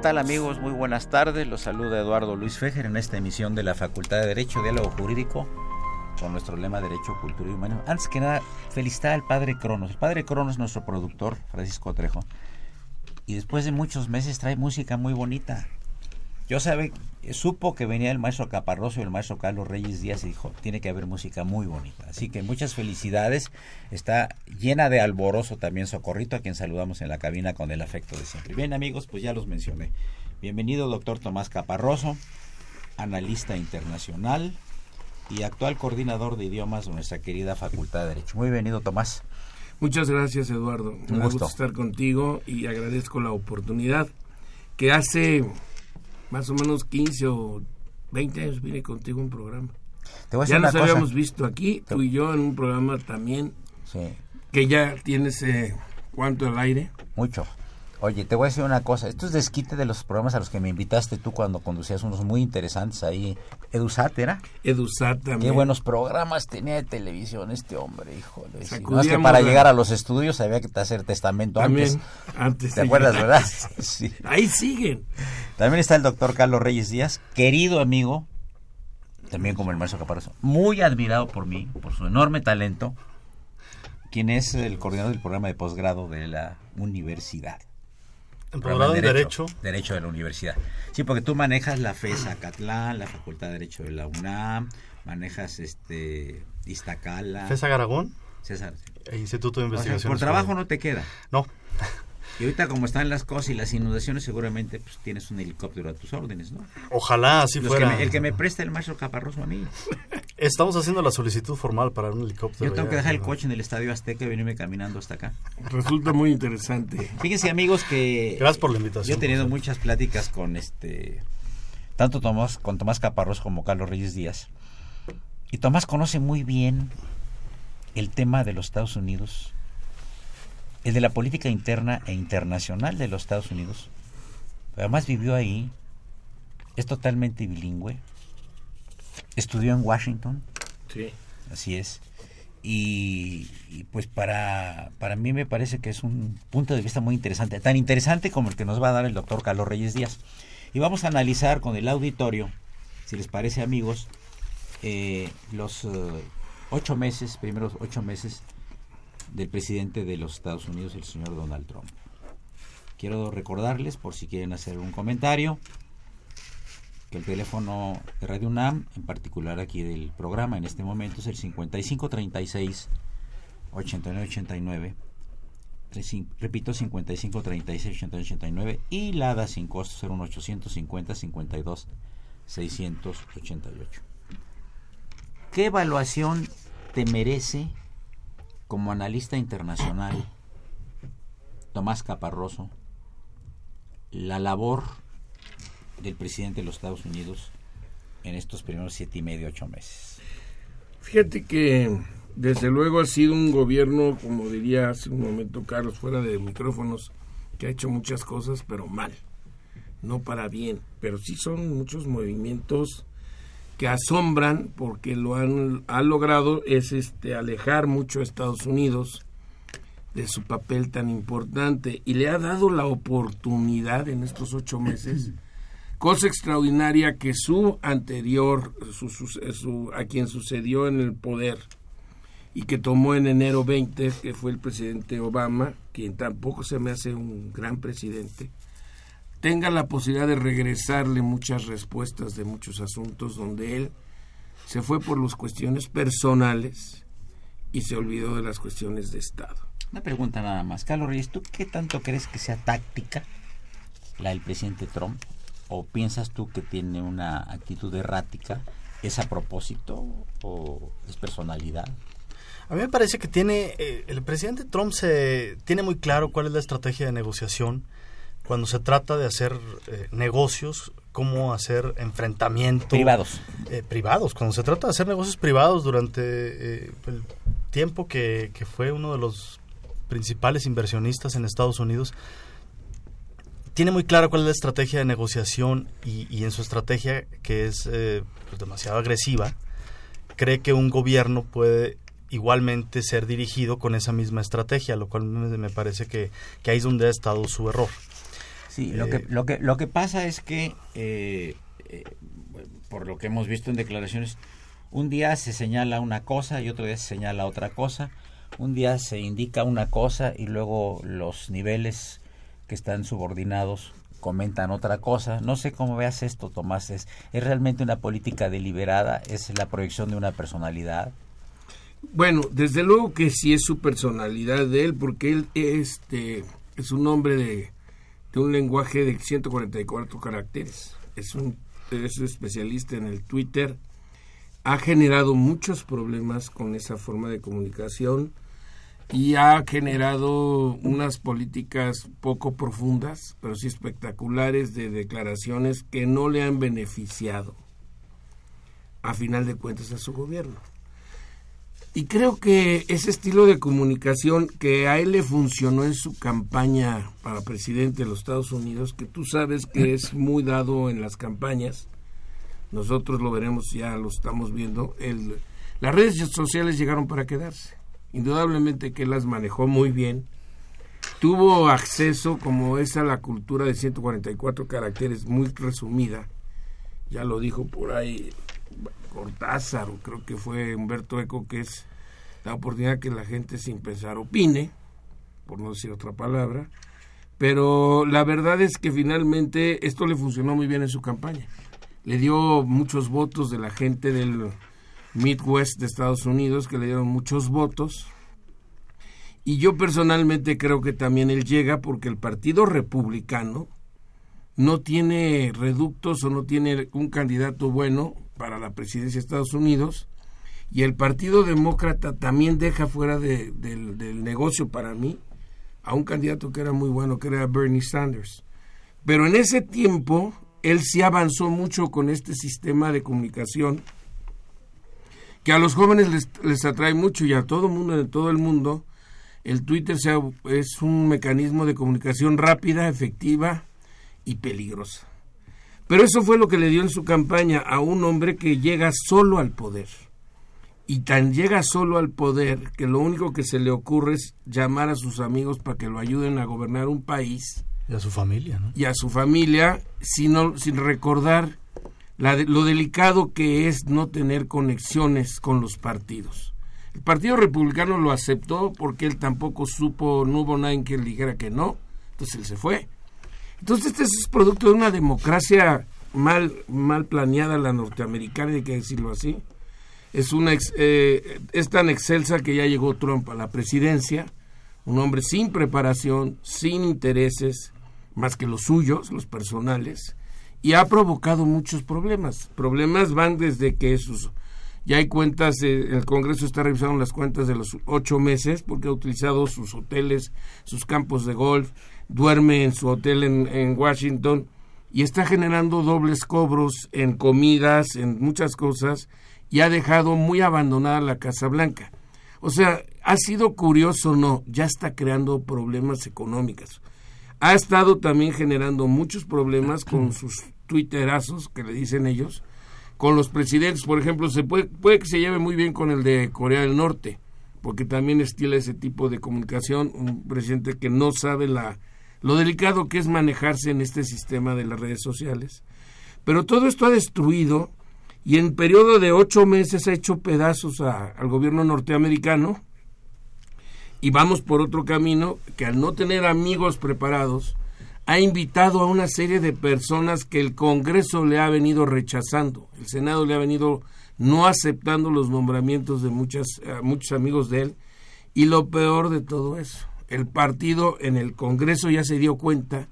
Tal amigos? Muy buenas tardes. Los saluda Eduardo Luis Fejer en esta emisión de la Facultad de Derecho, Diálogo Jurídico, con nuestro lema Derecho, Cultura y Humanismo. Antes que nada, felicidad al Padre Cronos. El Padre Cronos es nuestro productor, Francisco Trejo. Y después de muchos meses trae música muy bonita. Yo sabe, supo que venía el maestro Caparroso y el maestro Carlos Reyes Díaz y dijo, tiene que haber música muy bonita. Así que muchas felicidades. Está llena de alborozo también Socorrito, a quien saludamos en la cabina con el afecto de siempre. Bien amigos, pues ya los mencioné. Bienvenido doctor Tomás Caparroso, analista internacional y actual coordinador de idiomas de nuestra querida Facultad de Derecho. Muy bienvenido Tomás. Muchas gracias Eduardo. Un gusto estar contigo y agradezco la oportunidad que hace más o menos 15 o 20 años vine contigo a un programa. ya nos habíamos visto aquí, tú y yo, en un programa también. Sí. Que ya tienes, eh, ¿cuánto al aire? Mucho. Oye, te voy a decir una cosa. Esto es desquite de los programas a los que me invitaste tú cuando conducías unos muy interesantes ahí. Edusat, ¿era? Edusat también. Qué buenos programas tenía de televisión este hombre, híjole. No es que para llegar a los estudios había que hacer testamento antes. antes. ¿Te acuerdas, verdad? Sí. Ahí siguen. También está el doctor Carlos Reyes Díaz, querido amigo, también como el maestro Caparroso, muy admirado por mí, por su enorme talento, quien es el coordinador del programa de posgrado de la universidad. Programa de Derecho. Derecho de la universidad. Sí, porque tú manejas la FESA Catlán, la Facultad de Derecho de la UNAM, manejas este Iztacala. ¿FESA Aragón? César. El Instituto de Investigación. por trabajo no te queda. No. Y ahorita como están las cosas y las inundaciones, seguramente pues tienes un helicóptero a tus órdenes, ¿no? Ojalá así fuera. el que me presta el maestro Caparroso a mí. Estamos haciendo la solicitud formal para un helicóptero. Yo tengo que dejar el coche en el Estadio Azteca y venirme caminando hasta acá. Resulta muy interesante. Fíjense amigos que... Gracias por la invitación. Yo he tenido muchas pláticas con este... Tanto Tomás, con Tomás Caparrós como Carlos Reyes Díaz. Y Tomás conoce muy bien el tema de los Estados Unidos el de la política interna e internacional de los Estados Unidos. Además vivió ahí, es totalmente bilingüe, estudió en Washington. Sí. Así es. Y, pues para, para mí me parece que es un punto de vista muy interesante, tan interesante como el que nos va a dar el doctor Carlos Reyes Díaz. Y vamos a analizar con el auditorio, si les parece amigos, eh, los eh, ocho meses, primeros ocho meses del presidente de los Estados Unidos, el señor Donald Trump. Quiero recordarles, por si quieren hacer un comentario, que el teléfono de Radio UNAM, en particular aquí del programa en este momento, es el 5536 8989. Repito, 5536 8989 y la ADA sin costo 01850 52 688. ¿Qué evaluación te merece como analista internacional Tomás Caparroso la labor del presidente de los Estados Unidos en estos primeros siete y medio, ocho meses? Fíjate que desde luego ha sido un gobierno, como diría hace un momento Carlos, fuera de micrófonos, que ha hecho muchas cosas, pero mal, no para bien, pero sí son muchos movimientos que asombran porque lo han ha logrado es este alejar mucho a Estados Unidos de su papel tan importante y le ha dado la oportunidad en estos ocho meses cosa extraordinaria que su anterior, su, a quien sucedió en el poder y que tomó en enero 20, que fue el presidente Obama, quien tampoco se me hace un gran presidente, tenga la posibilidad de regresarle muchas respuestas de muchos asuntos donde él se fue por las cuestiones personales y se olvidó de las cuestiones de Estado. Una pregunta nada más. Carlos Reyes, ¿tú qué tanto crees que sea táctica la del presidente Trump? ¿O piensas tú que tiene una actitud errática? ¿Es a propósito o es personalidad? A mí me parece que tiene, eh, el presidente Trump se tiene muy claro cuál es la estrategia de negociación cuando se trata de hacer eh, negocios, cómo hacer enfrentamientos privados. Eh, privados, cuando se trata de hacer negocios privados durante el tiempo que, que fue uno de los principales inversionistas en Estados Unidos, tiene muy clara cuál es la estrategia de negociación y, en su estrategia, que es eh, pues, demasiado agresiva, cree que un gobierno puede igualmente ser dirigido con esa misma estrategia, lo cual me, parece que, ahí es donde ha estado su error. Sí, lo, que, eh, lo, que, lo que pasa es que, eh, por lo que hemos visto en declaraciones, un día se señala una cosa y otro día se señala otra cosa, un día se indica una cosa y luego los niveles que están subordinados comentan otra cosa. No sé cómo veas esto, Tomás. ¿Es, realmente una política deliberada? ¿Es la proyección de una personalidad? Bueno, desde luego que sí es su personalidad de él, porque él este, es un hombre de, de un lenguaje de 144 caracteres. Es un, es especialista en el Twitter. Ha generado muchos problemas con esa forma de comunicación y ha generado unas políticas poco profundas, pero sí espectaculares de declaraciones que no le han beneficiado a final de cuentas a su gobierno. Y creo que ese estilo de comunicación que a él le funcionó en su campaña para presidente de los Estados Unidos, que tú sabes que es muy dado en las campañas, nosotros lo veremos, ya lo estamos viendo, el, las redes sociales llegaron para quedarse indudablemente que las manejó muy bien. Tuvo acceso, como es a la cultura de 144 caracteres, muy resumida. Ya lo dijo por ahí Cortázar, o creo que fue Humberto Eco, que es la oportunidad que la gente sin pensar opine, por no decir otra palabra. Pero la verdad es que finalmente esto le funcionó muy bien en su campaña. Le dio muchos votos de la gente del, Midwest de Estados Unidos, que le dieron muchos votos. Y yo personalmente creo que también él llega porque el Partido Republicano no tiene reductos o no tiene un candidato bueno para la presidencia de Estados Unidos. Y el Partido Demócrata también deja fuera del negocio para mí a un candidato que era muy bueno, que era Bernie Sanders. Pero en ese tiempo él sí avanzó mucho con este sistema de comunicación que a los jóvenes les, les atrae mucho y a todo mundo de todo el mundo el Twitter sea, es un mecanismo de comunicación rápida, efectiva y peligrosa. Pero eso fue lo que le dio en su campaña a un hombre que llega solo al poder. Y tan llega solo al poder que lo único que se le ocurre es llamar a sus amigos para que lo ayuden a gobernar un país. Y a su familia, ¿no? Y a su familia, sin, sin recordar lo delicado que es no tener conexiones con los partidos. El Partido Republicano lo aceptó porque él tampoco supo, no hubo nadie que le dijera que no, entonces él se fue. Entonces este es producto de una democracia mal, mal planeada, la norteamericana, hay que decirlo así. Es, una eh, es tan excelsa que ya llegó Trump a la presidencia, un hombre sin preparación, sin intereses, más que los suyos, los personales, y ha provocado muchos problemas. Problemas van desde que sus ya hay cuentas, eh, el Congreso está revisando las cuentas de los ocho meses porque ha utilizado sus hoteles, sus campos de golf, duerme en su hotel en, en Washington y está generando dobles cobros en comidas, en muchas cosas y ha dejado muy abandonada la Casa Blanca. O sea, ha sido curioso, no, ya está creando problemas económicos. Ha estado también generando muchos problemas con sus twitterazos, que le dicen ellos, con los presidentes. Por ejemplo, se puede, puede que se lleve muy bien con el de Corea del Norte, porque también estila ese tipo de comunicación, un presidente que no sabe la, lo delicado que es manejarse en este sistema de las redes sociales. Pero todo esto ha destruido y en periodo de ocho meses ha hecho pedazos al gobierno norteamericano y vamos por otro camino que al no tener amigos preparados ha invitado a una serie de personas que el Congreso le ha venido rechazando, el Senado le ha venido no aceptando los nombramientos de muchas, eh, muchos amigos de él y lo peor de todo eso, el partido en el Congreso ya se dio cuenta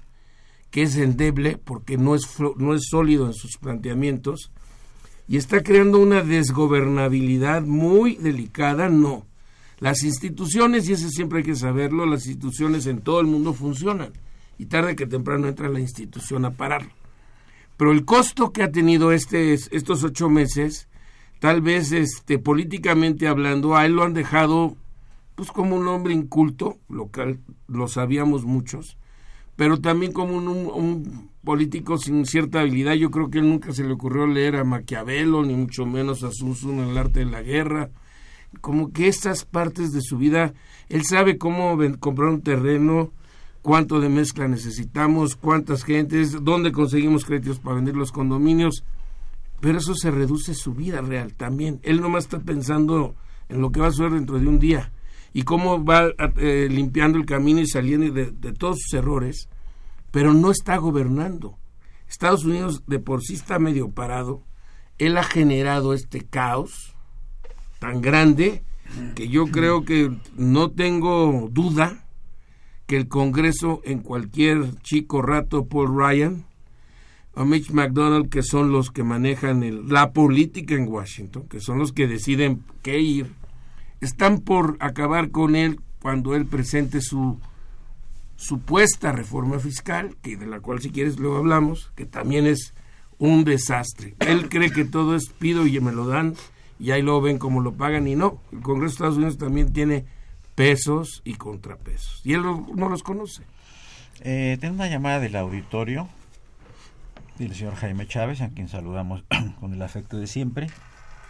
que es endeble porque no es, no es sólido en sus planteamientos y está creando una desgobernabilidad muy delicada, no. Las instituciones, y eso siempre hay que saberlo, las instituciones en todo el mundo funcionan y tarde que temprano entra la institución a pararlo. Pero el costo que ha tenido este, estos ocho meses, tal vez este, políticamente hablando, a él lo han dejado pues como un hombre inculto, local, lo sabíamos muchos, pero también como un, político sin cierta habilidad. Yo creo que él nunca se le ocurrió leer a Maquiavelo, ni mucho menos a Sun en el arte de la guerra. Como que estas partes de su vida, él sabe cómo comprar un terreno, cuánto de mezcla necesitamos, cuántas gentes, dónde conseguimos créditos para vender los condominios, pero eso se reduce su vida real también. Él nomás está pensando en lo que va a suceder dentro de un día y cómo va eh, limpiando el camino y saliendo de, de todos sus errores, pero no está gobernando. Estados Unidos de por sí está medio parado. Él ha generado este caos tan grande que yo creo que no tengo duda que el Congreso en cualquier chico rato, Paul Ryan o Mitch McDonald, que son los que manejan la política en Washington, que son los que deciden qué ir, están por acabar con él cuando él presente su supuesta reforma fiscal, que de la cual si quieres luego hablamos, que también es un desastre. Él cree que todo es pido y me lo dan y ahí lo ven como lo pagan y no. El Congreso de Estados Unidos también tiene pesos y contrapesos. Y él no los conoce. Eh, tengo una llamada del auditorio del señor Jaime Chávez, a quien saludamos con el afecto de siempre.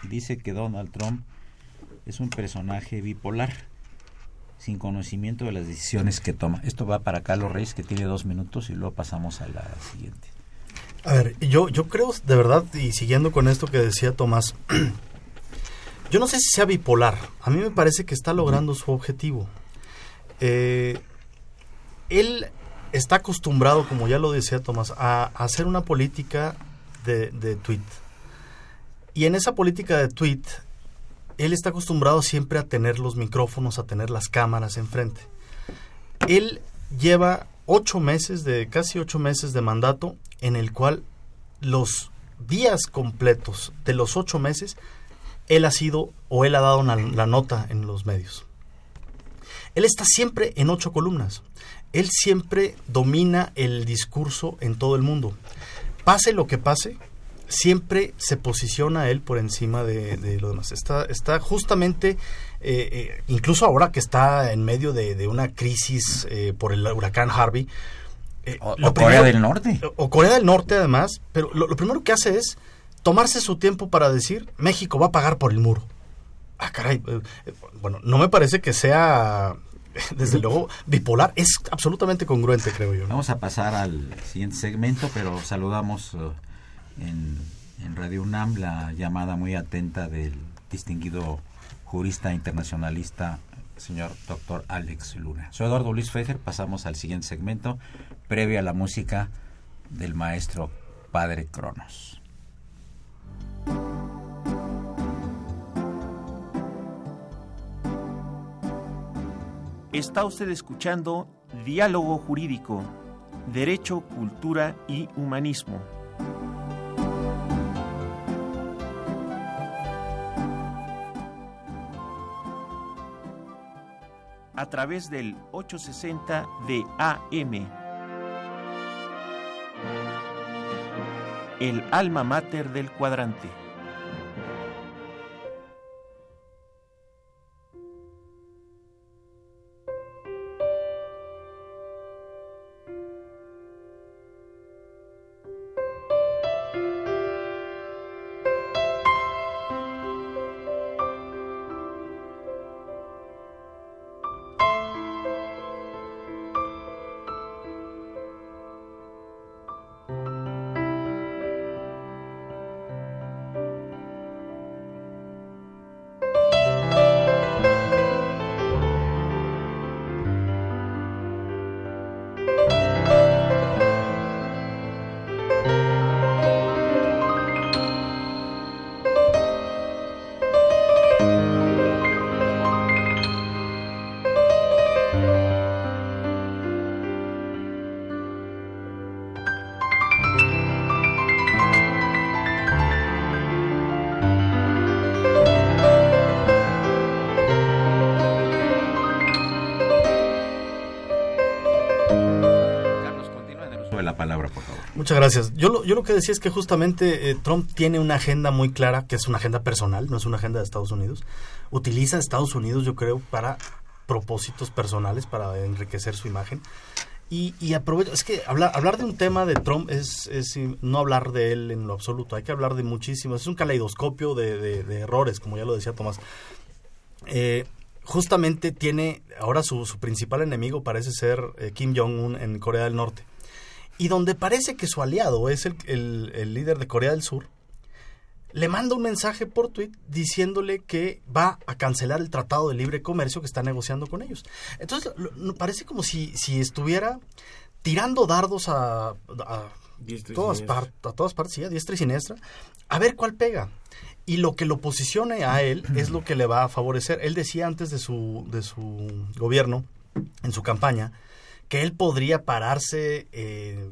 Dice que Donald Trump es un personaje bipolar, sin conocimiento de las decisiones que toma. Esto va para Carlos Reyes, que tiene dos minutos, y luego pasamos a la siguiente. A ver, yo, yo creo de verdad, y siguiendo con esto que decía Tomás, Yo no sé si sea bipolar. A mí me parece que está logrando su objetivo. Eh, él está acostumbrado, como ya lo decía Tomás, a, hacer una política de, de, tweet. Y en esa política de tweet, él está acostumbrado siempre a tener los micrófonos, a tener las cámaras enfrente. Él lleva ocho meses, de casi ocho meses de mandato, en el cual los días completos de los ocho meses él ha sido o él ha dado la nota en los medios. Él está siempre en ocho columnas. Él siempre domina el discurso en todo el mundo. Pase lo que pase, siempre se posiciona él por encima de, lo demás. Está, está justamente, eh, eh, incluso ahora que está en medio de, una crisis eh, por el huracán Harvey. o, Corea del Norte. O Corea del Norte además, pero lo primero que hace es tomarse su tiempo para decir México va a pagar por el muro. Ah, caray. Eh, eh, bueno, no me parece que sea, desde luego, bipolar. Es absolutamente congruente, creo yo. Vamos a pasar al siguiente segmento, pero saludamos eh, en, Radio UNAM la llamada muy atenta del distinguido jurista internacionalista, señor doctor Alex Luna. Soy Eduardo Luis Fejer, pasamos al siguiente segmento, previo a la música del maestro Padre Cronos. Está usted escuchando Diálogo Jurídico, Derecho, Cultura y Humanismo. A través del 860 de AM. El alma mater del cuadrante. Yo lo, yo lo que decía es que justamente eh, Trump tiene una agenda muy clara, que es una agenda personal, no es una agenda de Estados Unidos. Utiliza Estados Unidos, yo creo, para propósitos personales, para enriquecer su imagen. Y, y aprovecho, es que hablar, hablar de un tema de Trump es, es, no hablar de él en lo absoluto, hay que hablar de muchísimos, es un caleidoscopio de, de, errores, como ya lo decía Tomás. Eh, justamente tiene, ahora su, su, principal enemigo parece ser eh, Kim Jong-un en Corea del Norte y donde parece que su aliado es el, líder de Corea del Sur, le manda un mensaje por tweet diciéndole que va a cancelar el tratado de libre comercio que está negociando con ellos. Entonces, parece como si, si estuviera tirando dardos a, todas, a todas partes, sí, a diestra y siniestra, a ver cuál pega. Y lo que lo posicione a él es lo que le va a favorecer. Él decía antes de su, de su gobierno, en su campaña, que él podría pararse eh,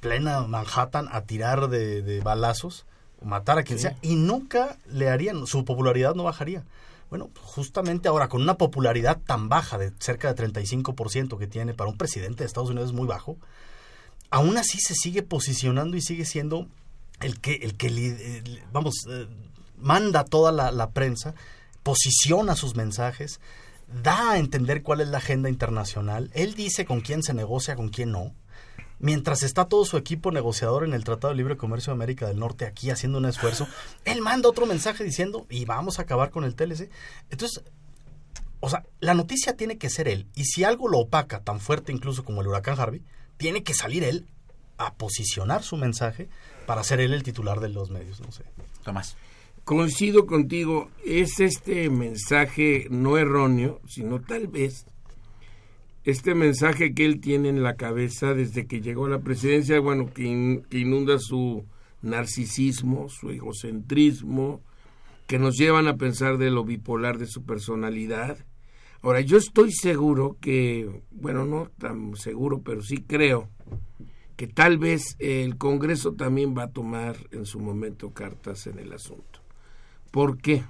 plena Manhattan a tirar de, balazos, matar a quien sea, y nunca le harían, su popularidad no bajaría. Bueno, justamente ahora con una popularidad tan baja de cerca de 35% que tiene para un presidente de Estados Unidos es muy bajo, aún así se sigue posicionando y sigue siendo el que, el que vamos, eh, manda toda la, la prensa, posiciona sus mensajes, da a entender cuál es la agenda internacional, él dice con quién se negocia, con quién no. Mientras está todo su equipo negociador en el Tratado de Libre Comercio de América del Norte aquí haciendo un esfuerzo, él manda otro mensaje diciendo, y vamos a acabar con el TLC. Entonces, o sea, la noticia tiene que ser él. Y si algo lo opaca tan fuerte incluso como el huracán Harvey, tiene que salir él a posicionar su mensaje para ser él el titular de los medios. No sé. Tomás. Coincido contigo, es este mensaje no erróneo, sino tal vez este mensaje que él tiene en la cabeza desde que llegó a la presidencia, bueno, que, inunda su narcisismo, su egocentrismo, que nos llevan a pensar de lo bipolar de su personalidad. Ahora, yo estoy seguro que, bueno, no tan seguro, pero sí creo que tal vez el Congreso también va a tomar en su momento cartas en el asunto. ¿Por qué?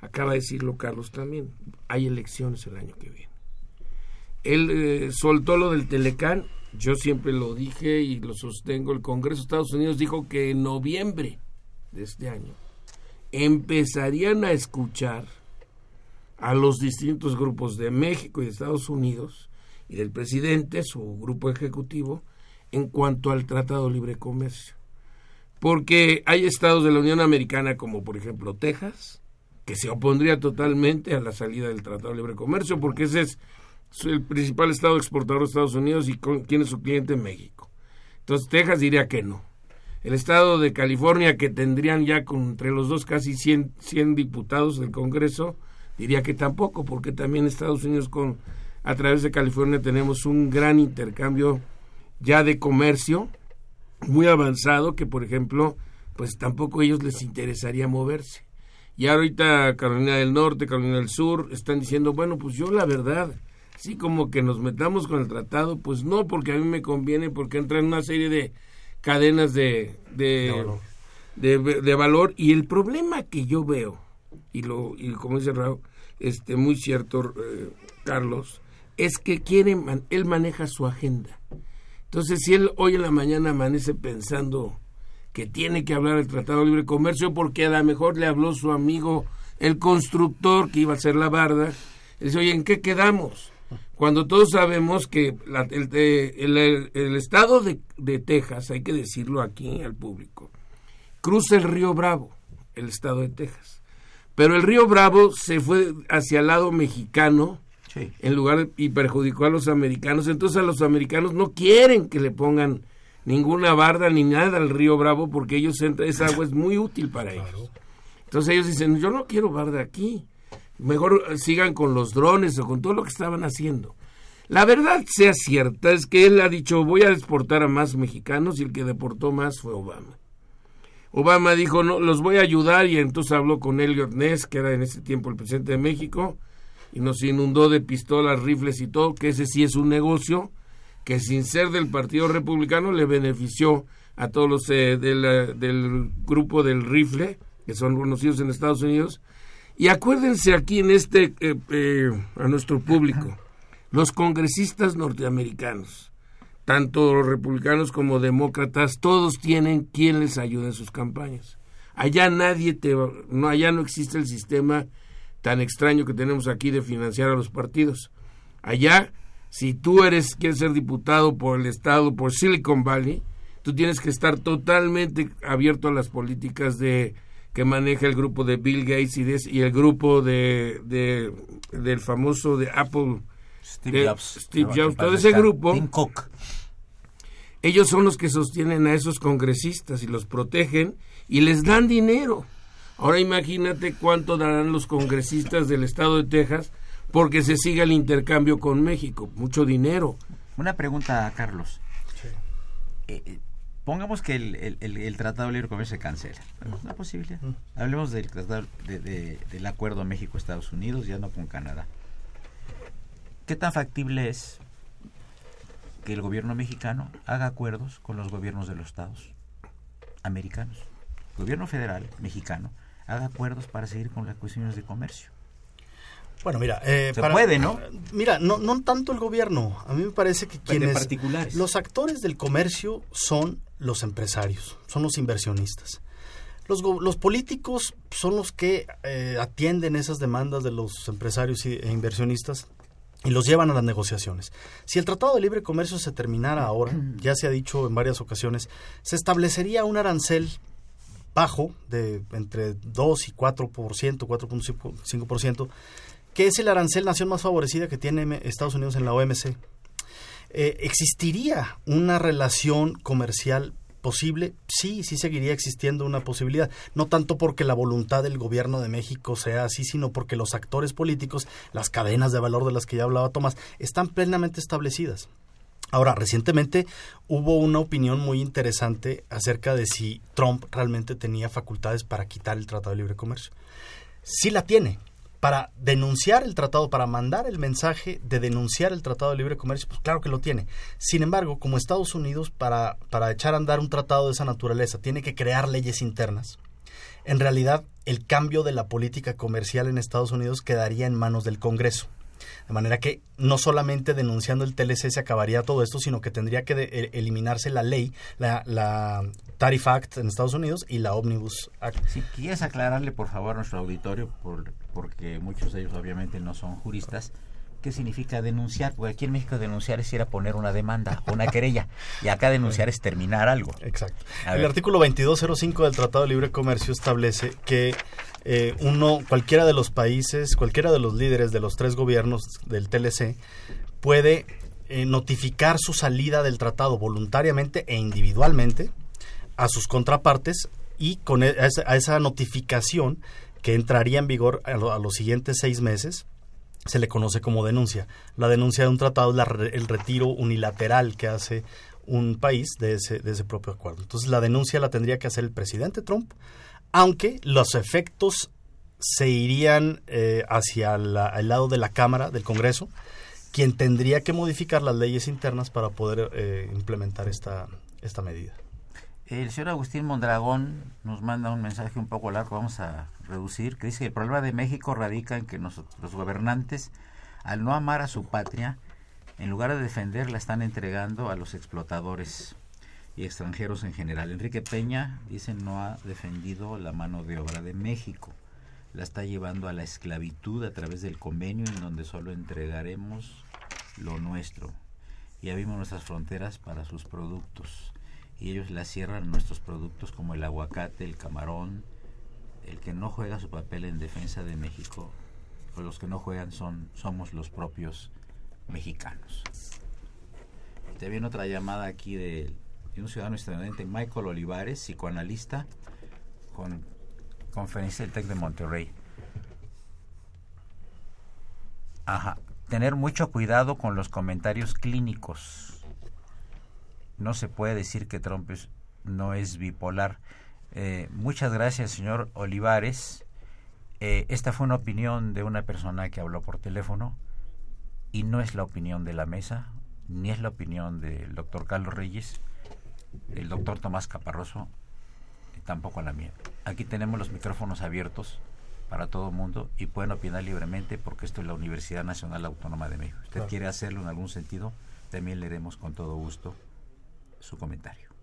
Acaba de decirlo Carlos también. Hay elecciones el año que viene. Él eh, soltó lo del Telecán. Yo siempre lo dije y lo sostengo. El Congreso de Estados Unidos dijo que en noviembre de este año empezarían a escuchar a los distintos grupos de México y de Estados Unidos y del presidente, su grupo ejecutivo, en cuanto al Tratado de Libre Comercio porque hay estados de la Unión Americana como por ejemplo Texas, que se opondría totalmente a la salida del Tratado de Libre Comercio, porque ese es el principal estado exportador de Estados Unidos y con, es su cliente México. Entonces Texas diría que no. El estado de California, que tendrían ya con, entre los dos casi 100, 100 diputados del Congreso, diría que tampoco, porque también Estados Unidos con a través de California tenemos un gran intercambio ya de comercio muy avanzado que por ejemplo pues tampoco a ellos les interesaría moverse. Y ahorita Carolina del Norte, Carolina del Sur están diciendo, bueno, pues yo la verdad, sí como que nos metamos con el tratado, pues no, porque a mí me conviene, porque entra en una serie de cadenas de, de, de, valor. Y el problema que yo veo, y, lo, y como dice Raúl, este, muy cierto, eh, Carlos, es que quiere, él maneja su agenda. Entonces, si él hoy en la mañana amanece pensando que tiene que hablar del Tratado de Libre Comercio porque a lo mejor le habló su amigo el constructor que iba a ser la barda, dice, oye, ¿en qué quedamos? Cuando todos sabemos que el, estado de, de Texas, hay que decirlo aquí al público, cruza el río Bravo, el estado de Texas. Pero el río Bravo se fue hacia el lado mexicano en lugar y perjudicó a los americanos. Entonces a los americanos no quieren que le pongan ninguna barda ni nada al río Bravo porque ellos esa agua es muy útil para ellos. Entonces ellos dicen, yo no quiero barda aquí. Mejor sigan con los drones o con todo lo que estaban haciendo. La verdad sea cierta es que él ha dicho voy a exportar a más mexicanos y el que deportó más fue Obama. Obama dijo no los voy a ayudar y entonces habló con Elliot Ness que era en ese tiempo el presidente de México y nos inundó de pistolas, rifles y todo, que ese sí es un negocio que sin ser del Partido Republicano le benefició a todos los eh, del, grupo del rifle, que son conocidos en Estados Unidos. Y acuérdense aquí en este, eh, eh, a nuestro público, los congresistas norteamericanos, tanto republicanos como demócratas, todos tienen quien les ayude en sus campañas. Allá nadie te, no, allá no existe el sistema tan extraño que tenemos aquí de financiar a los partidos. Allá, si tú eres quieres ser diputado por el estado, por Silicon Valley, tú tienes que estar totalmente abierto a las políticas de que maneja el grupo de Bill Gates y, y el grupo de, del famoso de Apple Steve Jobs, Steve Jobs todo ese grupo. Ellos son los que sostienen a esos congresistas y los protegen y les dan dinero Ahora imagínate cuánto darán los congresistas del estado de Texas porque se siga el intercambio con México. Mucho dinero. Una pregunta, Carlos. Eh, eh, pongamos que el, Tratado de Libre Comercio se cancela. Es una posibilidad. Hablemos del, tratado del acuerdo México-Estados Unidos, ya no con Canadá. ¿Qué tan factible es que el gobierno mexicano haga acuerdos con los gobiernos de los estados americanos? gobierno federal mexicano haga acuerdos para seguir con las cuestiones de comercio. Bueno, mira, eh, se puede, ¿no? Mira, no, no tanto el gobierno. A mí me parece que quienes particulares. los actores del comercio son los empresarios, son los inversionistas. Los, los políticos son los que eh, atienden esas demandas de los empresarios e inversionistas y los llevan a las negociaciones. Si el Tratado de Libre Comercio se terminara ahora, ya se ha dicho en varias ocasiones, se establecería un arancel bajo de entre 2 y 4%, 4.5%, que es el arancel nación más favorecida que tiene Estados Unidos en la OMC. Eh, ¿Existiría una relación comercial posible? Sí, sí seguiría existiendo una posibilidad. No tanto porque la voluntad del gobierno de México sea así, sino porque los actores políticos, las cadenas de valor de las que ya hablaba Tomás, están plenamente establecidas. Ahora, recientemente hubo una opinión muy interesante acerca de si Trump realmente tenía facultades para quitar el Tratado de Libre Comercio. Sí la tiene. Para denunciar el tratado, para mandar el mensaje de denunciar el Tratado de Libre Comercio, pues claro que lo tiene. Sin embargo, como Estados Unidos, para, para echar a andar un tratado de esa naturaleza, tiene que crear leyes internas, en realidad el cambio de la política comercial en Estados Unidos quedaría en manos del Congreso. De manera que no solamente denunciando el TLC se acabaría todo esto, sino que tendría que eliminarse la ley, la, la Tariff Act en Estados Unidos y la Omnibus Act. Si quieres aclararle, por favor, a nuestro auditorio, por, porque muchos de ellos obviamente no son juristas, ¿qué significa denunciar? Porque aquí en México denunciar es ir a poner una demanda, una querella, y acá denunciar es terminar algo. Exacto. el artículo 2205 del Tratado de Libre Comercio establece que eh, uno, cualquiera de los países, cualquiera de los líderes de los tres gobiernos del TLC puede eh, notificar su salida del tratado voluntariamente e individualmente a sus contrapartes y con e, a esa, notificación que entraría en vigor a, los siguientes seis meses, se le conoce como denuncia. La denuncia de un tratado es el retiro unilateral que hace un país de ese, de ese propio acuerdo. Entonces la denuncia la tendría que hacer el presidente Trump, aunque los efectos se irían eh, hacia el lado de la Cámara, del Congreso, quien tendría que modificar las leyes internas para poder eh, implementar esta, esta medida. El señor Agustín Mondragón nos manda un mensaje un poco largo, vamos a reducir, que dice que el problema de México radica en que los gobernantes, al no amar a su patria, en lugar de defenderla, están entregando a los explotadores y extranjeros en general. Enrique Peña, dice, no ha defendido la mano de obra de México. La está llevando a la esclavitud a través del convenio en donde solo entregaremos lo nuestro y abrimos nuestras fronteras para sus productos y ellos la cierran nuestros productos como el aguacate, el camarón. El que no juega su papel en defensa de México, o los que no juegan son somos los propios mexicanos. Y también otra llamada aquí de, un ciudadano estadounidense, Michael Olivares, psicoanalista, con conferencia del TEC de Monterrey. Ajá. Tener mucho cuidado con los comentarios clínicos no se puede decir que Trump no es bipolar. Eh, muchas gracias, señor Olivares. Eh, esta fue una opinión de una persona que habló por teléfono y no es la opinión de la mesa, ni es la opinión del doctor Carlos Reyes, el doctor Tomás Caparroso, tampoco la mía. Aquí tenemos los micrófonos abiertos para todo el mundo y pueden opinar libremente porque esto es la Universidad Nacional Autónoma de México. usted quiere hacerlo en algún sentido, también le haremos con todo gusto su comentario.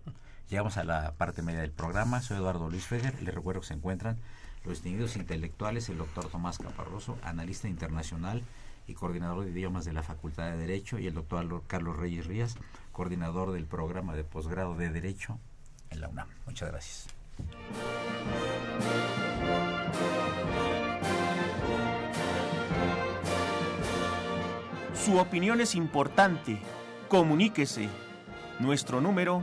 Llegamos a la parte media del programa. Soy Eduardo Luis Feger. Les recuerdo que se encuentran los distinguidos intelectuales, el doctor Tomás Caparroso, analista internacional y coordinador de idiomas de la Facultad de Derecho, y el doctor Carlos Reyes Rías, coordinador del programa de posgrado de Derecho en la UNAM. Muchas gracias. Su opinión es importante. Comuníquese nuestro número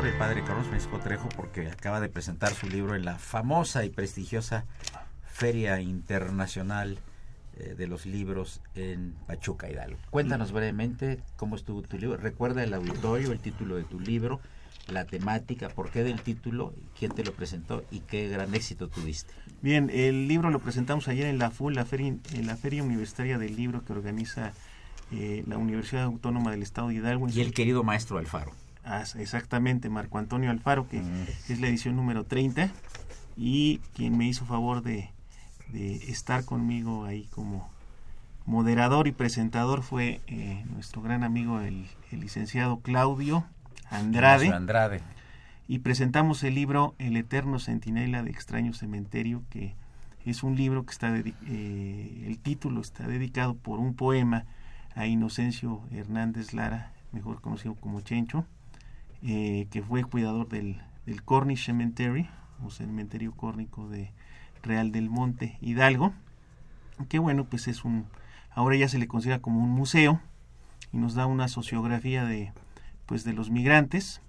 Autor, el padre Carlos Francisco Trejo, porque acaba de presentar su libro en la famosa y prestigiosa Feria Internacional eh, de los Libros en Pachuca Hidalgo. Cuéntanos brevemente cómo estuvo tu libro. Recuerda el auditorio, el título de tu libro, la temática, por qué del título, quién te lo presentó y qué gran éxito tuviste. Bien, el libro lo presentamos ayer en la FUL, la Feria, en la Feria Universitaria del Libro que organiza eh, la Universidad Autónoma del Estado de Hidalgo. Y el querido maestro Alfaro. Ah, exactamente, Marco Antonio Alfaro, que es la edición número 30 y quien me hizo favor de, de estar conmigo ahí como moderador y presentador fue eh, nuestro gran amigo el, licenciado Claudio Andrade. Andrade. Y presentamos el libro El Eterno Centinela de Extraño Cementerio, que es un libro que está, eh, el título está dedicado por un poema a Inocencio Hernández Lara, mejor conocido como Chencho, eh, que fue cuidador del, del Cornish Cemetery, o cementerio córnico de Real del Monte Hidalgo, que bueno, pues es un, ahora ya se le considera como un museo y nos da una sociografía de, pues de los migrantes.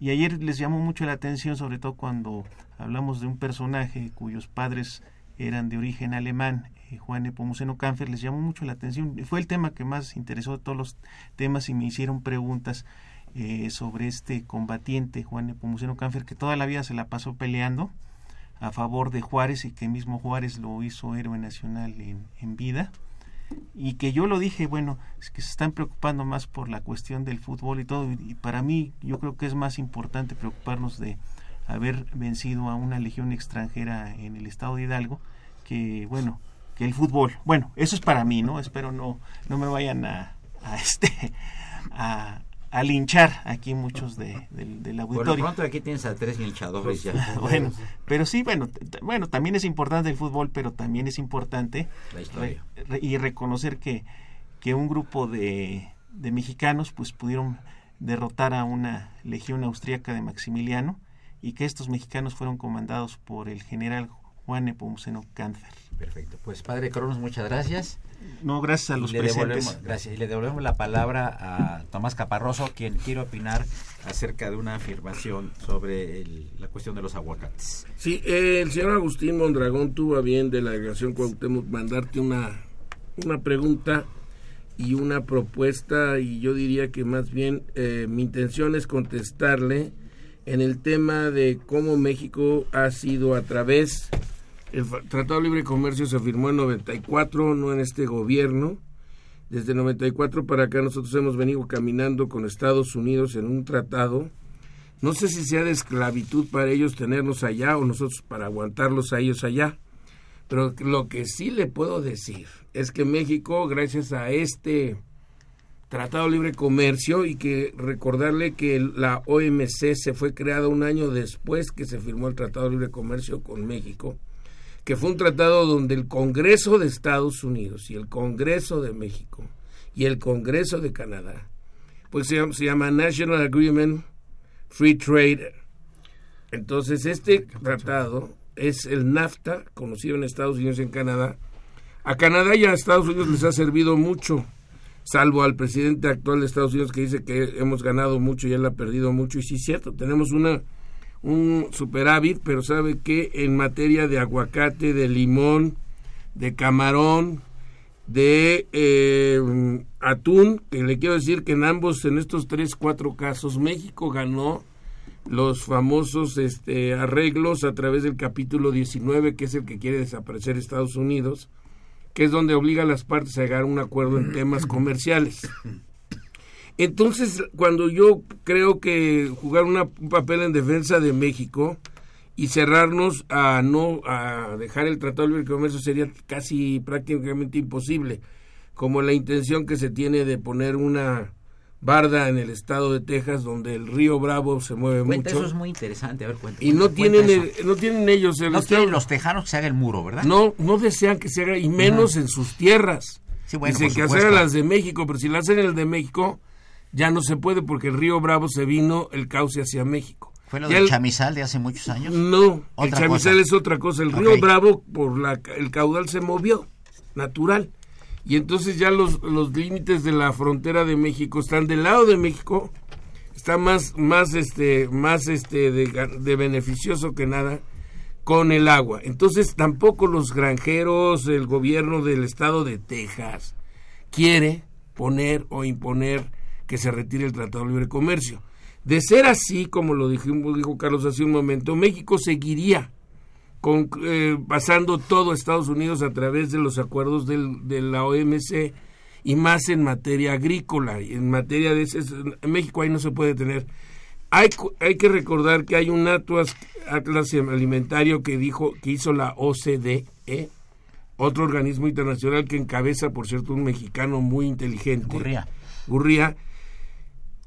Y ayer les llamó mucho la atención, sobre todo cuando hablamos de un personaje cuyos padres eran de origen alemán, eh, Juan Epomuceno Canfer, les llamó mucho la atención. Fue el tema que más interesó de todos los temas y me hicieron preguntas eh, sobre este combatiente, Juan Nepomuceno Canfer, que toda la vida se la pasó peleando a favor de Juárez y que mismo Juárez lo hizo héroe nacional en, vida y que yo lo dije, bueno, es que se están preocupando más por la cuestión del fútbol y todo, y para mí yo creo que es más importante preocuparnos de haber vencido a una legión extranjera en el estado de Hidalgo que, bueno, que el fútbol. Bueno, eso es para mí, ¿no? Espero no, no me vayan a, a este, a, a linchar aquí muchos de, del auditorio. Por pronto aquí tienes a tres linchadores ya. bueno, pero sí, bueno, bueno, también es importante el fútbol, pero también es importante y reconocer que, que un grupo de, de mexicanos pues pudieron derrotar a una legión austríaca de Maximiliano y que estos mexicanos fueron comandados por el general Juan Nepomuceno Cáncer. Perfecto. Pues padre Cronos, muchas gracias. No, gracias a los le presentes. Gracias. Y le devolvemos la palabra a Tomás Caparroso, quien quiere opinar acerca de una afirmación sobre la cuestión de los aguacates. Sí, el señor Agustín Mondragón tuvo a bien de la delegación Cuauhtémoc mandarte una, una pregunta y una propuesta y yo diría que más bien eh, mi intención es contestarle en el tema de cómo México ha sido a través el Tratado de Libre Comercio se firmó en 94, no en este gobierno. Desde 94 para acá nosotros hemos venido caminando con Estados Unidos en un tratado. No sé si sea de esclavitud para ellos tenernos allá o nosotros para aguantarlos a ellos allá. Pero lo que sí le puedo decir es que México, gracias a este Tratado de Libre Comercio, y que recordarle que la OMC se fue creada un año después que se firmó el Tratado de Libre Comercio con México, que fue un tratado donde el Congreso de Estados Unidos y el Congreso de México y el Congreso de Canadá, pues se llama, National Agreement Free Trade. Entonces, este tratado es el NAFTA, conocido en Estados Unidos y en Canadá. A Canadá y a Estados Unidos les ha servido mucho, salvo al presidente actual de Estados Unidos que dice que hemos ganado mucho y él ha perdido mucho. Y sí es cierto, tenemos una un superávit, pero sabe que en materia de aguacate, de limón, de camarón, de eh, atún, que le quiero decir que en ambos, en estos tres, cuatro casos, México ganó los famosos este, arreglos a través del capítulo 19, que es el que quiere desaparecer Estados Unidos, que es donde obliga a las partes a llegar a un acuerdo en temas comerciales. Entonces, cuando yo creo que jugar un papel en defensa de México y cerrarnos a no a dejar el Tratado de Libre Comercio sería casi prácticamente imposible, como la intención que se tiene de poner una barda en el estado de Texas donde el río Bravo se mueve mucho. Eso es muy interesante, a ver, cuenta, Y no tienen no tienen ellos el No quieren los tejanos que se haga el muro, ¿verdad? No, no desean que se haga y menos en sus tierras. Sí, bueno, Dicen que hacer las de México, pero si las hacen el de México, ya no se puede porque el río Bravo se vino el cauce hacia México. ¿Fue lo del chamizal de hace muchos años? No, el chamizal es otra cosa. El río Bravo, por la, el caudal se movió, natural. Y entonces ya los, los límites de la frontera de México están del lado de México, está más, más, este, más este, de, beneficioso que nada con el agua. Entonces tampoco los granjeros, el gobierno del estado de Texas quiere poner o imponer que se retire el Tratado de Libre Comercio. De ser así, como lo dijo, dijo Carlos hace un momento, México seguiría con, eh, pasando todo Estados Unidos a través de los acuerdos del, de la OMC y más en materia agrícola. Y en materia de en México ahí no se puede tener. Hay, hay que recordar que hay un atlas, atlas alimentario que dijo que hizo la OCDE otro organismo internacional que encabeza por cierto un mexicano muy inteligente. Gurría. Gurría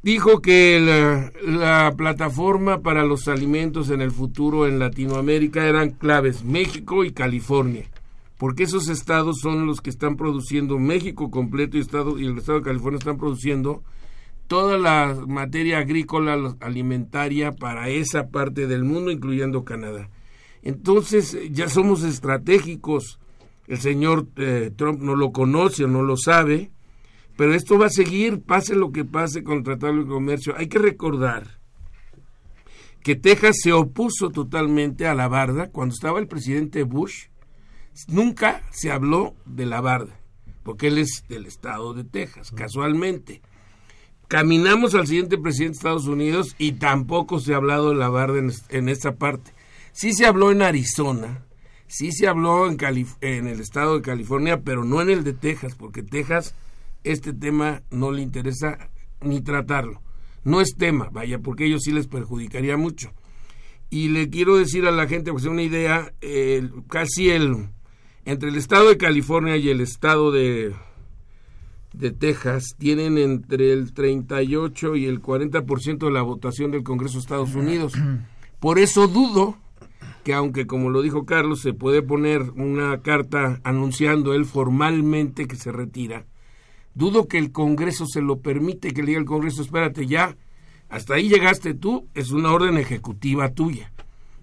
dijo que la, la, plataforma para los alimentos en el futuro en Latinoamérica eran claves México y California porque esos estados son los que están produciendo, México completo y, estado, y el estado de California están produciendo toda la materia agrícola, alimentaria para esa parte del mundo, incluyendo Canadá. Entonces ya somos estratégicos. El señor eh, Trump no lo conoce o no lo sabe, pero esto va a seguir, pase lo que pase con el Tratado de Comercio. Hay que recordar que Texas se opuso totalmente a la barda cuando estaba el presidente Bush Nunca se habló de la barda, porque él es del estado de Texas, casualmente. Caminamos al siguiente presidente de Estados Unidos y tampoco se ha hablado de la barda en, esta parte. Sí se habló en Arizona, sí se habló en, en el estado de California, pero no en el de Texas, porque Texas este tema no le interesa ni tratarlo. No es tema, vaya, porque ellos sí les perjudicaría mucho. Y le quiero decir a la gente, pues una idea, casi el entre el estado de California y el estado de, de Texas tienen entre el 38 y el 40% de la votación del Congreso de Estados Unidos. Por eso dudo que aunque como lo dijo Carlos se puede poner una carta anunciando él formalmente que se retira, dudo que el Congreso se lo permite, que le diga al Congreso, espérate ya, hasta ahí llegaste tú, es una orden ejecutiva tuya.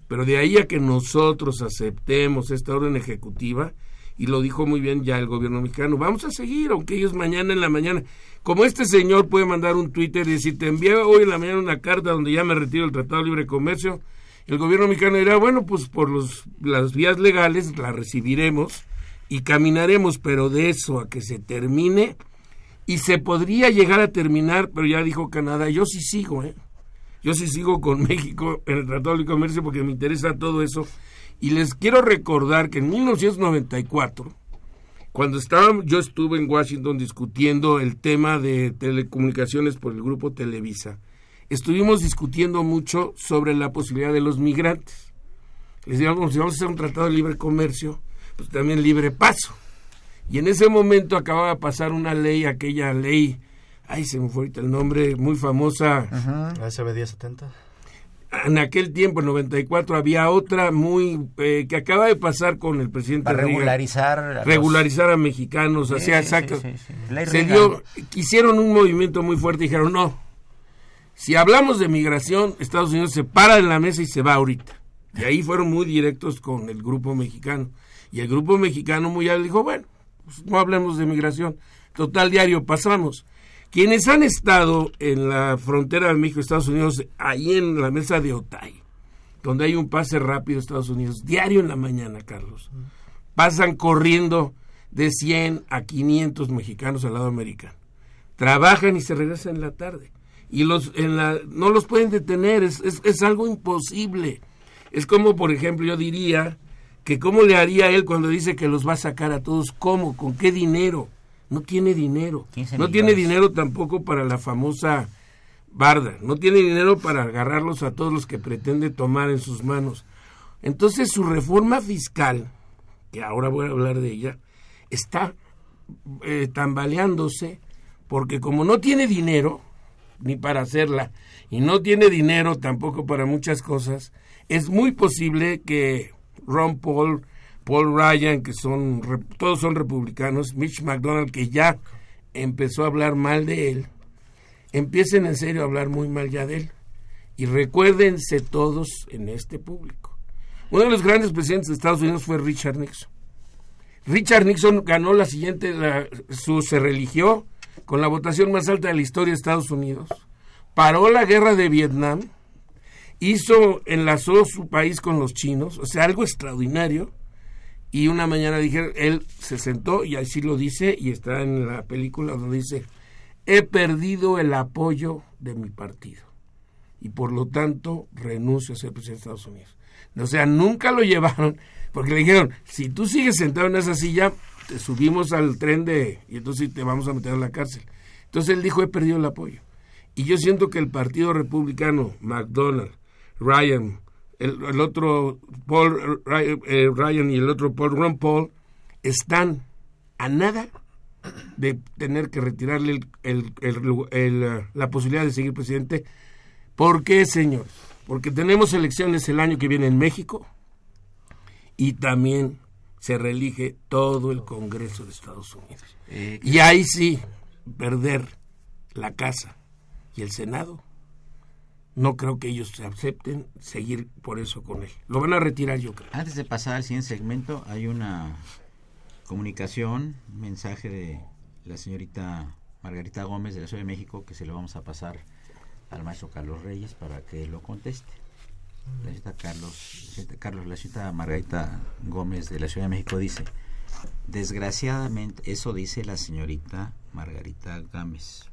Pero de ahí a que nosotros aceptemos esta orden ejecutiva, y lo dijo muy bien ya el gobierno mexicano, vamos a seguir, aunque ellos mañana en la mañana, como este señor puede mandar un Twitter y decir, te envié hoy en la mañana una carta donde ya me retiro el Tratado de Libre Comercio, el gobierno mexicano dirá, bueno, pues por los, las vías legales la recibiremos y caminaremos, pero de eso a que se termine, y se podría llegar a terminar, pero ya dijo Canadá, yo sí sigo, ¿eh? Yo sí sigo con México en el Tratado de Comercio porque me interesa todo eso. Y les quiero recordar que en 1994, cuando estaba, yo estuve en Washington discutiendo el tema de telecomunicaciones por el grupo Televisa, estuvimos discutiendo mucho sobre la posibilidad de los migrantes. Les decíamos, si vamos a hacer un tratado de libre comercio, pues también libre paso. Y en ese momento acababa de pasar una ley, aquella ley ay, se me fue ahorita el nombre, muy famosa. SB 1070. En aquel tiempo, en 94, había otra muy eh, que acaba de pasar con el presidente Para regularizar a regularizar a mexicanos, así exacto. se dio, hicieron un movimiento muy fuerte y dijeron, no, si hablamos de migración, Estados Unidos se para en la mesa y se va ahorita. Y ahí fueron muy directos con el grupo mexicano. Y el grupo mexicano muy ya dijo, bueno, pues no hablemos de migración. Total diario pasamos. Quienes han estado en la frontera de México-Estados Unidos, ahí en la mesa de Otay, donde hay un pase rápido a Estados Unidos, diario en la mañana, Carlos, pasan corriendo de 100 a 500 mexicanos al lado americano. Trabajan y se regresan en la tarde. Y los, en la, no los pueden detener, es, es, es algo imposible. Es como, por ejemplo, yo diría que cómo le haría él cuando dice que los va a sacar a todos, ¿cómo? ¿Con qué dinero? no tiene dinero. No tiene dinero tampoco para la famosa barda. No tiene dinero para agarrarlos a todos los que pretende tomar en sus manos. Entonces su reforma fiscal, que ahora voy a hablar de ella, está eh, tambaleándose porque como no tiene dinero ni para hacerla y no tiene dinero tampoco para muchas cosas, es muy posible que Ron Paul Paul Ryan, que son, todos son republicanos, Mitch McDonald, que ya empezó a hablar mal de él, empiecen en serio a hablar muy mal ya de él. Y recuérdense todos en este público. Uno de los grandes presidentes de Estados Unidos fue Richard Nixon. Richard Nixon ganó la siguiente, su, se religió con la votación más alta de la historia de Estados Unidos paró la guerra de Vietnam, hizo, enlazó su país con los chinos, o sea, algo extraordinario. Y una mañana dijeron, él se sentó y así lo dice, y está en la película donde dice, he perdido el apoyo de mi partido y por lo tanto renuncio a ser presidente de Estados Unidos. O sea, nunca lo llevaron porque le dijeron, si tú sigues sentado en esa silla, te subimos al tren de... y entonces te vamos a meter en la cárcel. Entonces él dijo, he perdido el apoyo. Y yo siento que el Partido Republicano, McDonald, Ryan, el, otro Paul eh, Ryan y el otro Paul Ron Paul, están a nada de tener que retirarle el, el, la posibilidad de seguir presidente. ¿Por qué, señor? Porque tenemos elecciones el año que viene en México y también se reelige todo el Congreso de Estados Unidos. Eh, y ahí sí, perder la Casa y el Senado, no creo que ellos acepten seguir por eso con él. Lo van a retirar, yo creo. Antes de pasar al siguiente segmento, hay una comunicación, un mensaje de la señorita Margarita Gómez de la Ciudad de México que se lo vamos a pasar al maestro Carlos Reyes para que lo conteste. La señorita Carlos, Carlos, la señorita Margarita Gómez de la Ciudad de México dice, desgraciadamente, eso dice la señorita Margarita Gámez.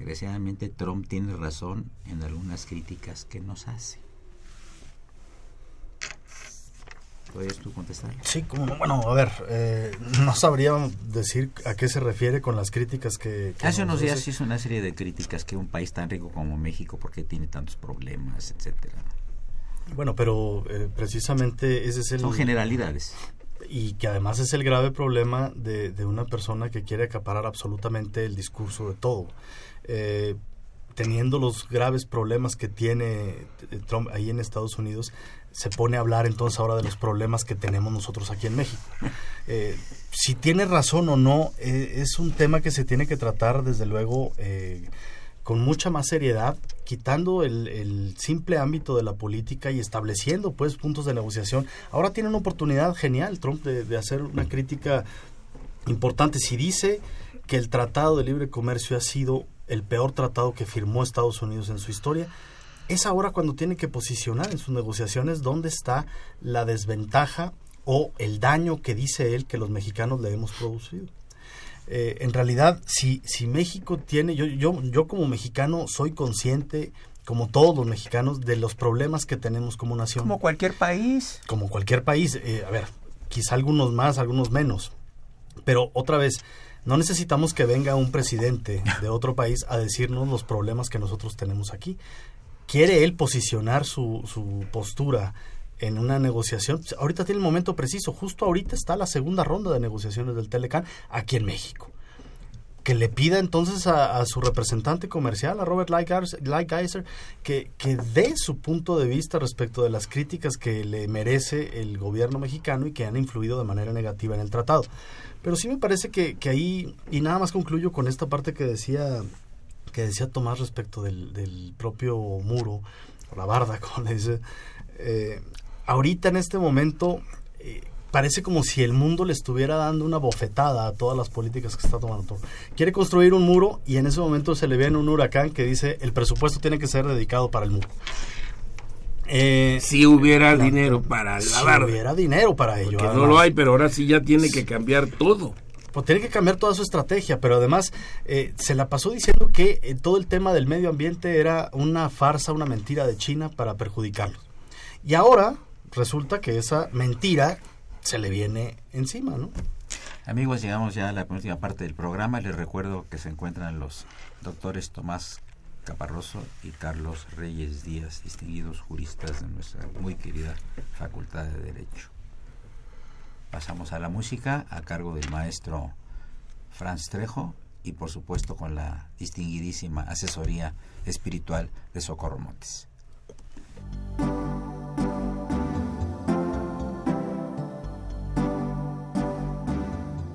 Desgraciadamente Trump tiene razón en algunas críticas que nos hace. ¿Puedes tú contestar? Sí, como Bueno, a ver, eh, no sabría decir a qué se refiere con las críticas que... Hace unos días hizo una serie de críticas que un país tan rico como México, porque tiene tantos problemas, etcétera? Bueno, pero eh, precisamente ese es el... Son generalidades. Y que además es el grave problema de, de una persona que quiere acaparar absolutamente el discurso de todo. Eh, teniendo los graves problemas que tiene Trump ahí en Estados Unidos, se pone a hablar entonces ahora de los problemas que tenemos nosotros aquí en México. Eh, si tiene razón o no, eh, es un tema que se tiene que tratar desde luego eh, con mucha más seriedad, quitando el, simple ámbito de la política y estableciendo pues puntos de negociación. Ahora tiene una oportunidad genial Trump de, de hacer una crítica importante. Si dice que el Tratado de Libre Comercio ha sido el peor tratado que firmó Estados Unidos en su historia, es ahora cuando tiene que posicionar en sus negociaciones dónde está la desventaja o el daño que dice él que los mexicanos le hemos producido. Eh, en realidad, si, si México tiene, yo, yo, yo como mexicano soy consciente, como todos los mexicanos, de los problemas que tenemos como nación. Como cualquier país. Como cualquier país. Eh, a ver, quizá algunos más, algunos menos. Pero otra vez, no necesitamos que venga un presidente de otro país a decirnos los problemas que nosotros tenemos aquí. Quiere él posicionar su, su postura en una negociación, ahorita tiene el momento preciso, justo ahorita está la segunda ronda de negociaciones del Telecan aquí en México. Que le pida entonces a, su representante comercial, a Robert Lightgeiser, que, que dé su punto de vista respecto de las críticas que le merece el gobierno mexicano y que han influido de manera negativa en el tratado. Pero sí me parece que, que ahí, y nada más concluyo con esta parte que decía que decía Tomás respecto del, propio muro, o la barda, como le dice, eh, ahorita en este momento eh, parece como si el mundo le estuviera dando una bofetada a todas las políticas que está tomando. Quiere construir un muro y en ese momento se le viene un huracán que dice el presupuesto tiene que ser dedicado para el muro. Eh, si hubiera dinero para si hubiera dinero para ello. no lo hay, pero ahora sí ya tiene que cambiar todo pues tiene que cambiar toda su estrategia, pero además eh, se la pasó diciendo que eh, todo el tema del medio ambiente era una farsa, una mentira de China para perjudicarlos. Y ahora resulta que esa mentira se le viene encima, ¿no? Amigos, llegamos ya a la última parte del programa. Les recuerdo que se encuentran los doctores Tomás Caparroso y Carlos Reyes Díaz, distinguidos juristas de nuestra muy querida Facultad de Derecho. Pasamos a la música a cargo del maestro Franz Trejo y por supuesto con la distinguidísima asesoría espiritual de Socorro Montes.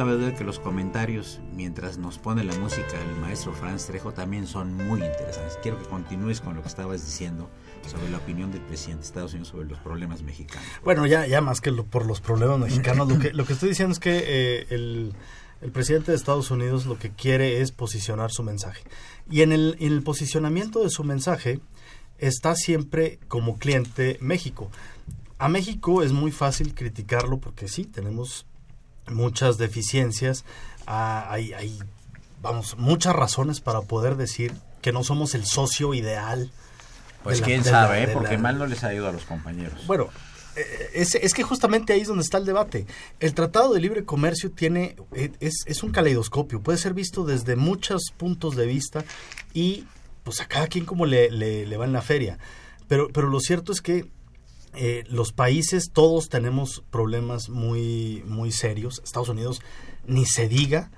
Cabe duda que los comentarios, mientras nos pone la música el maestro Franz Trejo, también son muy interesantes. Quiero que continúes con lo que estabas diciendo sobre la opinión del presidente de Estados Unidos sobre los problemas mexicanos. Bueno, ya, ya más que por los problemas mexicanos, lo que, lo que estoy diciendo es que eh, el, presidente de Estados Unidos lo que quiere es posicionar su mensaje. Y en el posicionamiento de su mensaje está siempre como cliente México. A México es muy fácil criticarlo porque sí, tenemos muchas deficiencias, ah, hay, hay, vamos, muchas razones para poder decir que no somos el socio ideal. Pues quién sabe, ¿eh? porque mal no les ha ido a los compañeros. Bueno, eh, es, es, que justamente ahí es donde está el debate. El Tratado de Libre Comercio tiene eh, es, es un caleidoscopio, puede ser visto desde muchos puntos de vista y pues a cada quien como le, le, le va en la feria. Pero, pero lo cierto es que eh, los países todos tenemos problemas muy muy serios. Estados Unidos ni se diga.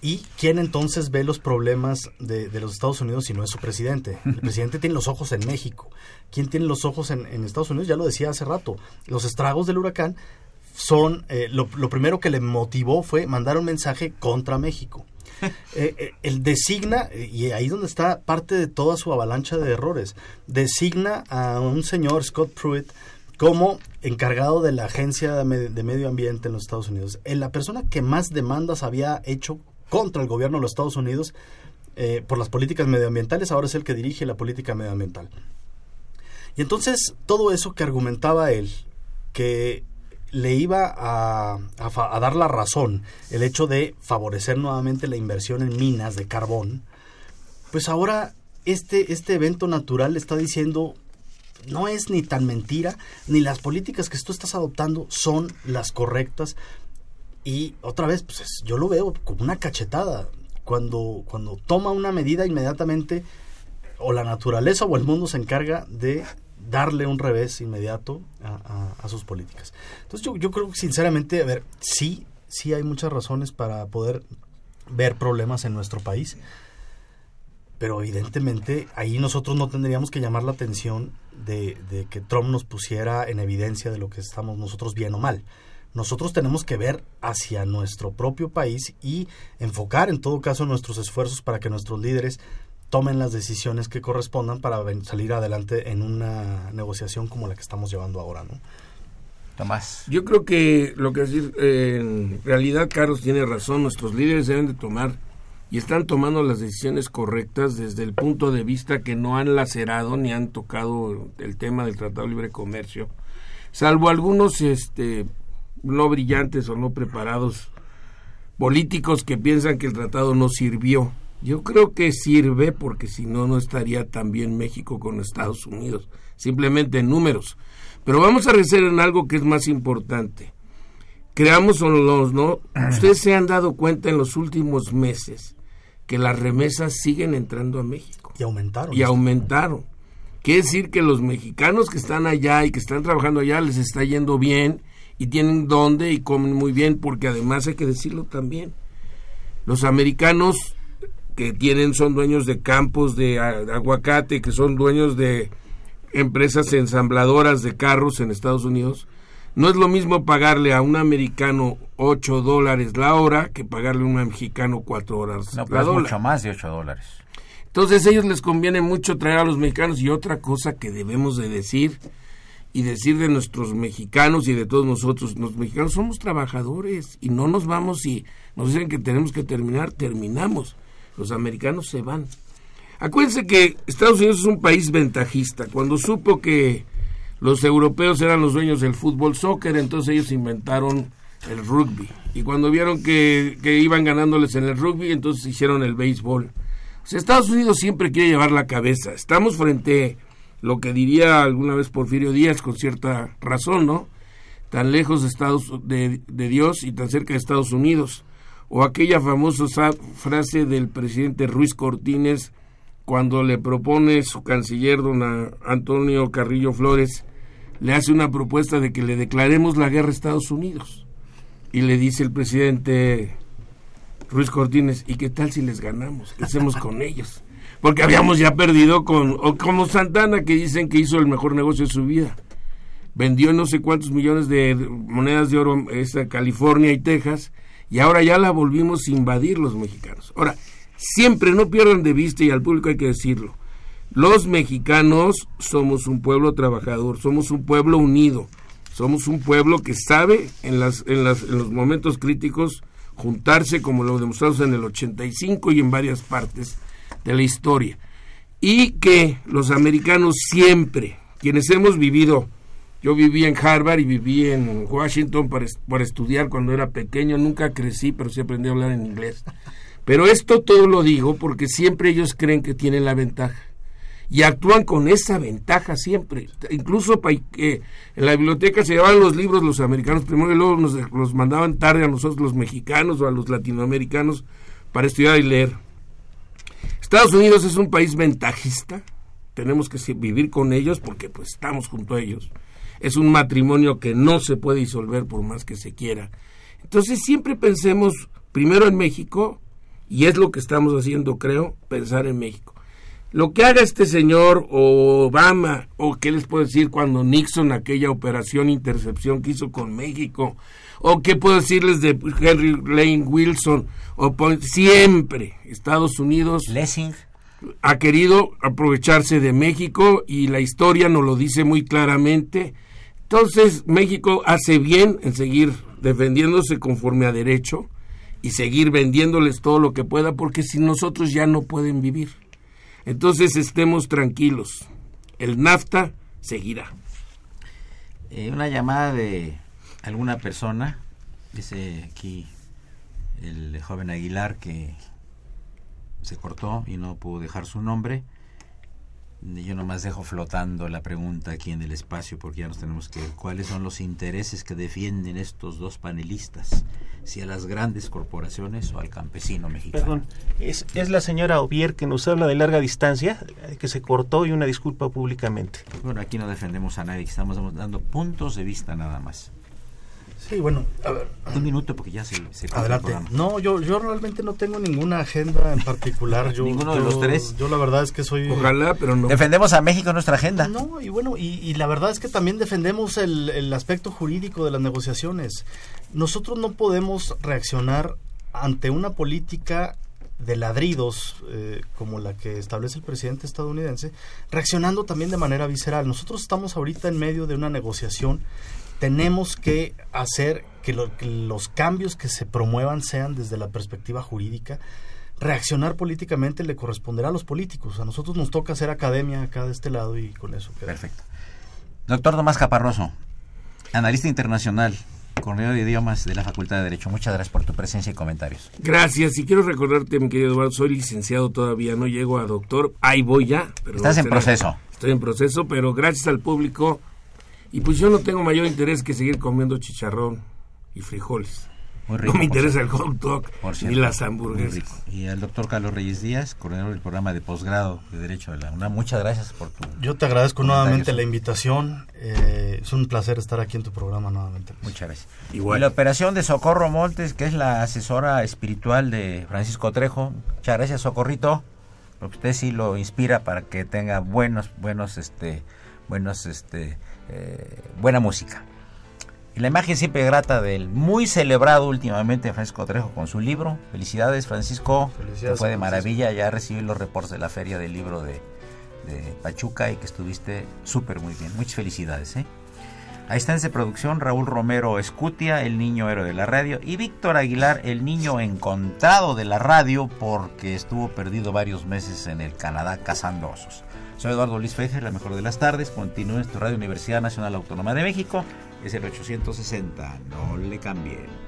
Y quién entonces ve los problemas de, de, los Estados Unidos si no es su presidente el presidente tiene los ojos en México. Quién tiene los ojos en, en Estados Unidos ya lo decía hace rato. Los estragos del huracán son eh, lo, lo primero que le motivó fue mandar un mensaje contra México eh, eh, el designa, y ahí donde está parte de toda su avalancha de errores, designa a un señor, Scott Pruitt, como encargado de la Agencia de Medio Ambiente en los Estados Unidos. En la persona que más demandas había hecho contra el gobierno de los Estados Unidos eh, por las políticas medioambientales, ahora es el que dirige la política medioambiental. Y entonces todo eso que argumentaba él, que le iba a, a, dar la razón el hecho de favorecer nuevamente la inversión en minas de carbón, pues ahora este, este evento natural le está diciendo no es ni tan mentira, ni las políticas que tú estás adoptando son las correctas. Y otra vez, pues yo lo veo como una cachetada. Cuando, cuando toma una medida inmediatamente, o la naturaleza o el mundo se encarga de darle un revés inmediato a, sus políticas. Entonces yo, yo, creo que sinceramente, a ver, sí, sí hay muchas razones para poder ver problemas en nuestro país, pero evidentemente ahí nosotros no tendríamos que llamar la atención de, de que Trump nos pusiera en evidencia de lo que estamos nosotros bien o mal. Nosotros tenemos que ver hacia nuestro propio país y enfocar en todo caso nuestros esfuerzos para que nuestros líderes tomen las decisiones que correspondan para salir adelante en una negociación como la que estamos llevando ahora, ¿no? Tomás. Yo creo que lo que decir, eh, en realidad Carlos tiene razón, nuestros líderes deben de tomar y están tomando las decisiones correctas desde el punto de vista que no han lacerado ni han tocado el tema del Tratado de Libre Comercio, salvo algunos este no brillantes o no preparados políticos que piensan que el tratado no sirvió yo creo que sirve porque si no, no estaría tan bien México con Estados Unidos, simplemente en números. Pero vamos a recer en algo que es más importante. Creamos o no, ¿no? Ustedes se han dado cuenta en los últimos meses que las remesas siguen entrando a México. Y aumentaron. Y aumentaron. Quiere decir que los mexicanos que están allá y que están trabajando allá les está yendo bien y tienen dónde y comen muy bien, porque además hay que decirlo también. Los americanos que tienen son dueños de campos de aguacate, que son dueños de empresas ensambladoras de carros en Estados Unidos, No es lo mismo pagarle a un americano 8 dólares la hora que pagarle a un mexicano 4 horas no, la hora. mucho más de 8 dólares. Entonces a ellos les conviene mucho traer a los mexicanos y otra cosa que debemos de decir y decir de nuestros mexicanos y de todos nosotros, los mexicanos somos trabajadores y no nos vamos y nos dicen que tenemos que terminar, terminamos. Los americanos se van. Acuérdense que Estados Unidos es un país ventajista. Cuando supo que los europeos eran los dueños del fútbol soccer, entonces ellos inventaron el rugby. Y cuando vieron que, iban ganándoles en el rugby, entonces hicieron el béisbol. Estados Unidos siempre quiere llevar la cabeza. Estamos frente a lo que diría alguna vez Porfirio Díaz con cierta razón, ¿no? Tan lejos de, Estados, de, de Dios y tan cerca de Estados Unidos. O aquella famosa frase del presidente Ruiz Cortines cuando le propone su canciller, don Antonio Carrillo Flores, le hace una propuesta de que le declaremos la guerra a Estados Unidos. Y le dice el presidente Ruiz Cortines, ¿y qué tal si les ganamos? ¿Qué hacemos con ellos? Porque habíamos ya perdido con, o como Santana, que dicen que hizo el mejor negocio de su vida. Vendió no sé cuántos millones de monedas de oro a California y Texas, y ahora ya la volvimos a invadir los mexicanos. Ahora, siempre no pierdan de vista, y al público hay que decirlo, los mexicanos somos un pueblo trabajador, somos un pueblo unido, somos un pueblo que sabe en, las, en, las, en los momentos críticos juntarse como lo demostramos en el 85 y en varias partes de la historia. Y que los americanos siempre, quienes hemos vivido, yo viví en Harvard y viví en Washington para, para estudiar cuando era pequeño, nunca crecí, pero sí aprendí a hablar en inglés. Pero esto todo lo digo porque siempre ellos creen que tienen la ventaja y actúan con esa ventaja siempre. Incluso eh, en la biblioteca se llevaban los libros los americanos primero y luego nos los mandaban tarde a nosotros los mexicanos o a los latinoamericanos para estudiar y leer. Estados Unidos es un país ventajista, tenemos que vivir con ellos porque pues estamos junto a ellos. Es un matrimonio que no se puede disolver por más que se quiera. Entonces siempre pensemos primero en México y es lo que estamos haciendo, creo, pensar en México. Lo que haga este señor o Obama, o qué les puedo decir cuando Nixon, aquella operación intercepción que hizo con México, o qué puedo decirles de Henry Lane Wilson, o siempre Estados Unidos Lessing. ha querido aprovecharse de México y la historia nos lo dice muy claramente. Entonces México hace bien en seguir defendiéndose conforme a derecho y seguir vendiéndoles todo lo que pueda porque si nosotros ya no pueden vivir. Entonces estemos tranquilos. El NAFTA seguirá. Eh, una llamada de alguna persona, dice aquí el joven Aguilar que se cortó y no pudo dejar su nombre. Yo nomás dejo flotando la pregunta aquí en el espacio porque ya nos tenemos que cuáles son los intereses que defienden estos dos panelistas, si a las grandes corporaciones o al campesino mexicano. Perdón, es, es la señora Ovier que nos habla de larga distancia, que se cortó y una disculpa públicamente. Bueno, aquí no defendemos a nadie, estamos dando puntos de vista nada más. Sí, bueno, a ver. Un minuto porque ya se, se Adelante. No, yo, yo realmente no tengo ninguna agenda en particular. Yo, ¿Ninguno de los tres? Yo la verdad es que soy... Ojalá, pero no. Defendemos a México nuestra agenda. No, y bueno, y, la verdad es que también defendemos el, el aspecto jurídico de las negociaciones. Nosotros no podemos reaccionar ante una política de ladridos eh, como la que establece el presidente estadounidense, reaccionando también de manera visceral. Nosotros estamos ahorita en medio de una negociación tenemos que hacer que, los cambios que se promuevan sean desde la perspectiva jurídica. Reaccionar políticamente le corresponderá a los políticos. A nosotros nos toca hacer academia acá de este lado y con eso. Perfecto. Doctor Tomás Caparroso, analista internacional, coordinador de idiomas de la Facultad de Derecho. Muchas gracias por tu presencia y comentarios. Gracias. Y quiero recordarte, mi querido Eduardo, soy licenciado todavía, no llego a doctor. Ahí voy ya. Pero Estás en proceso. Estoy en proceso, pero gracias al público y pues yo no tengo mayor interés que seguir comiendo chicharrón y frijoles. no me interesa el hot dog ni las hamburguesas. Y al doctor Carlos Reyes Díaz, coordinador del programa de posgrado de Derecho de la UNAM, muchas gracias por tu. Yo te agradezco nuevamente la invitación. Eh, es un placer estar aquí en tu programa nuevamente. Muchas gracias. Igual. Y la operación de Socorro Montes, que es la asesora espiritual de Francisco Trejo. Muchas gracias, Socorrito. Porque usted sí lo inspira para que tenga buenos, buenos, este, buenos, este eh, buena música. Y la imagen siempre grata del muy celebrado últimamente Francisco Trejo con su libro. Felicidades, Francisco. Felicidades, fue de maravilla. Ya recibí los reportes de la feria del libro de, de Pachuca y que estuviste súper muy bien. Muchas felicidades. ¿eh? Ahí está de producción Raúl Romero Escutia, el niño héroe de la radio, y Víctor Aguilar, el niño encontrado de la radio porque estuvo perdido varios meses en el Canadá cazando osos. Soy Eduardo Luis Fejer, la mejor de las tardes. Continúe en tu radio Universidad Nacional Autónoma de México. Es el 860. No le cambien.